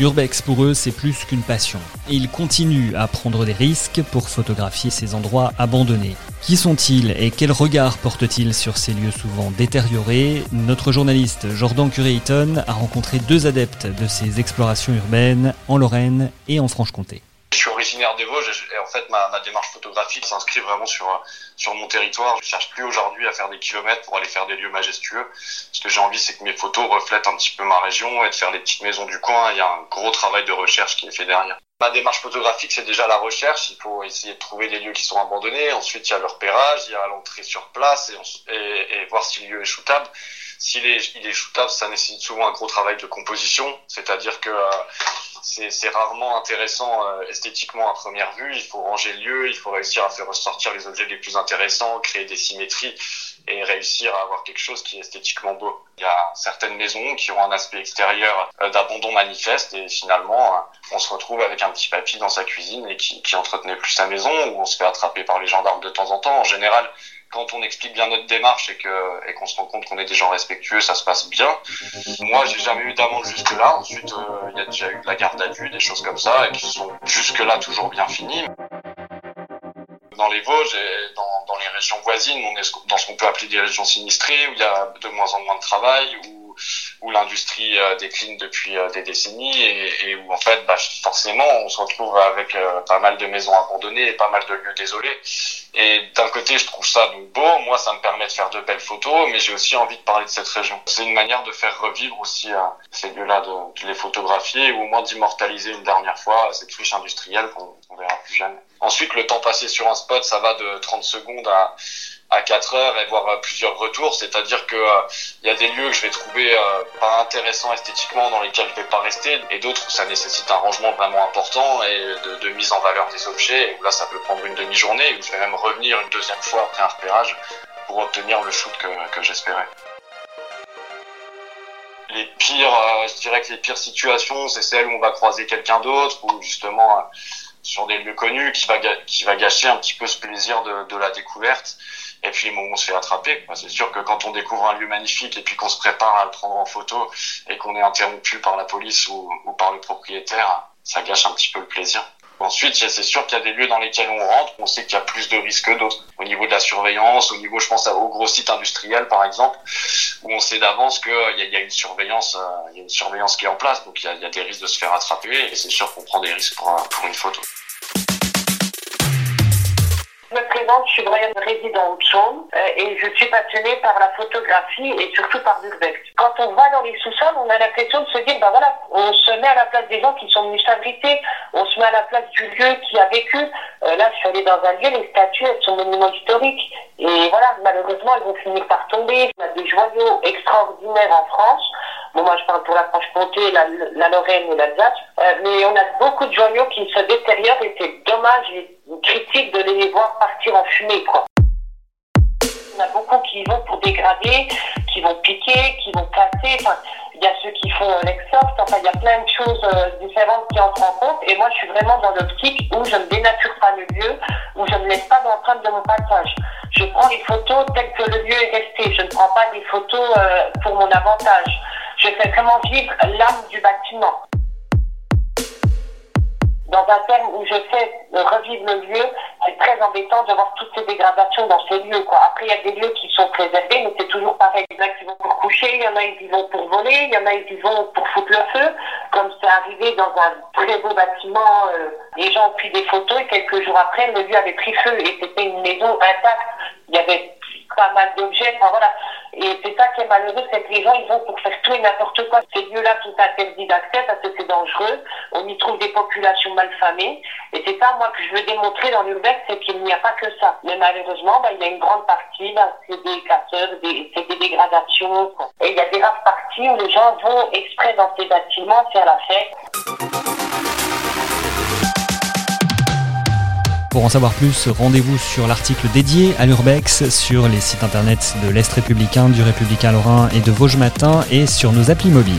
L'urbex pour eux, c'est plus qu'une passion. Et ils continuent à prendre des risques pour photographier ces endroits abandonnés. Qui sont-ils et quel regard portent-ils sur ces lieux souvent détériorés? Notre journaliste Jordan Curé-Eaton a rencontré deux adeptes de ces explorations urbaines en Lorraine et en Franche-Comté. Je suis originaire des Vosges et en fait ma, ma démarche photographique s'inscrit vraiment sur sur mon territoire. Je cherche plus aujourd'hui à faire des kilomètres pour aller faire des lieux majestueux. Ce que j'ai envie, c'est que mes photos reflètent un petit peu ma région et de faire les petites maisons du coin. Il y a un gros travail de recherche qui est fait derrière. Ma démarche photographique, c'est déjà la recherche. Il faut essayer de trouver des lieux qui sont abandonnés. Ensuite, il y a le repérage, il y a l'entrée sur place et voir si le lieu est shootable. S'il est, il est shootable, ça nécessite souvent un gros travail de composition. C'est-à-dire que euh, c'est rarement intéressant euh, esthétiquement à première vue. Il faut ranger le lieu, il faut réussir à faire ressortir les objets les plus intéressants, créer des symétries et réussir à avoir quelque chose qui est esthétiquement beau. Il y a certaines maisons qui ont un aspect extérieur euh, d'abandon manifeste et finalement euh, on se retrouve avec un petit papy dans sa cuisine et qui, qui entretenait plus sa maison ou on se fait attraper par les gendarmes de temps en temps. En général, quand on explique bien notre démarche et que et qu'on se rend compte qu'on est des gens respectueux, ça se passe bien. Moi, j'ai jamais eu d'amende jusque là. Ensuite, euh, il y a déjà eu de la garde à vue, des choses comme ça, et qui sont jusque là toujours bien finies. Dans les Vosges et dans, dans les régions voisines, on est dans ce qu'on peut appeler des régions sinistrées où il y a de moins en moins de travail, où où l'industrie euh, décline depuis euh, des décennies et, où en fait bah, forcément on se retrouve avec pas mal de maisons abandonnées et pas mal de lieux désolés et d'un côté je trouve ça donc beau. Moi ça me permet de faire de belles photos mais j'ai aussi envie de parler de cette région. C'est une manière de faire revivre aussi ces lieux-là de, de, les photographier ou au moins d'immortaliser une dernière fois cette friche industrielle qu'on verra plus jamais. Ensuite le temps passé sur un spot ça va de 30 secondes à à 4 heures et voir euh, plusieurs retours. C'est-à-dire que il euh, y a des lieux que je vais trouver euh, pas intéressants esthétiquement dans lesquels je vais pas rester et d'autres où ça nécessite un rangement vraiment important et de, de, mise en valeur des objets. Et où là, ça peut prendre une demi-journée où je vais même revenir une deuxième fois après un repérage pour obtenir le shoot que, que j'espérais. Les pires, je dirais que les pires situations, c'est celles où on va croiser quelqu'un d'autre ou justement sur des lieux connus qui va, qui va gâcher un petit peu ce plaisir de, de la découverte. Et puis on se fait attraper. C'est sûr que quand on découvre un lieu magnifique et puis qu'on se prépare à le prendre en photo et qu'on est interrompu par la police ou, par le propriétaire, ça gâche un petit peu le plaisir. Ensuite, c'est sûr qu'il y a des lieux dans lesquels on rentre, on sait qu'il y a plus de risques que d'autres. Au niveau de la surveillance, au niveau, je pense, aux gros sites industriels, par exemple, où on sait d'avance qu'il y, a une surveillance, euh, il y a une surveillance qui est en place, donc il y a, il y a des risques de se faire attraper, et c'est sûr qu'on prend des risques pour, pour une photo. Je suis Brian, résident au Saône euh, et je suis passionnée par la photographie et surtout par l'urbex. Quand on va dans les sous-sols, on a l'impression de se dire, ben voilà, on se met à la place des gens qui sont venus s'abriter, on se met à la place du lieu qui a vécu. Euh, là, je suis allée dans un lieu, les statues, elles sont monuments historiques et voilà, malheureusement, elles vont finir par tomber. On a des joyaux extraordinaires en France. Bon, moi, je parle pour la Franche-Comté, la, Lorraine et l'Alsace. Euh, mais on a beaucoup de joyaux qui se détériorent et c'est dommage critique de les voir partir en fumée, quoi. On a beaucoup qui vont pour dégrader, qui vont piquer, qui vont casser. Il y a ceux qui font l'exsoft. Enfin, il y a plein de choses euh, différentes qui entrent en compte. Et moi, je suis vraiment dans l'optique où je ne dénature pas le lieu, où je ne laisse pas d'empreinte de mon passage. Je prends les photos telles que le lieu est resté. Je ne prends pas des photos euh, pour mon avantage. Je fais vraiment vivre l'âme du bâtiment dans un thème où je fais revivre le lieu, c'est très embêtant de voir toutes ces dégradations dans ces lieux. Quoi. Après, il y a des lieux qui sont préservés, mais c'est toujours pareil. Il y en a qui vont pour coucher, il y en a qui vont pour voler, il y en a qui vont pour foutre le feu, comme c'est arrivé dans un très beau bâtiment. Euh, les gens ont pris des photos et quelques jours après, le lieu avait pris feu et c'était une maison intacte. Il y avait pas mal d'objets. Enfin, voilà. Et c'est ça qui est malheureux, c'est que les gens, ils vont pour faire tout et n'importe quoi. Ces lieux-là sont interdits d'accès parce que c'est dangereux. On y trouve des populations malfamées. Et c'est ça, moi, que je veux démontrer dans l'urbex, c'est qu'il n'y a pas que ça. Mais malheureusement, bah, il y a une grande partie, bah, c'est des casseurs, des, c'est des dégradations. Et il y a des rares parties où les gens vont exprès dans ces bâtiments faire la fête. Pour en savoir plus, rendez-vous sur l'article dédié à l'Urbex sur les sites internet de l'Est républicain, du Républicain Lorrain et de Vosges Matin et sur nos applis mobiles.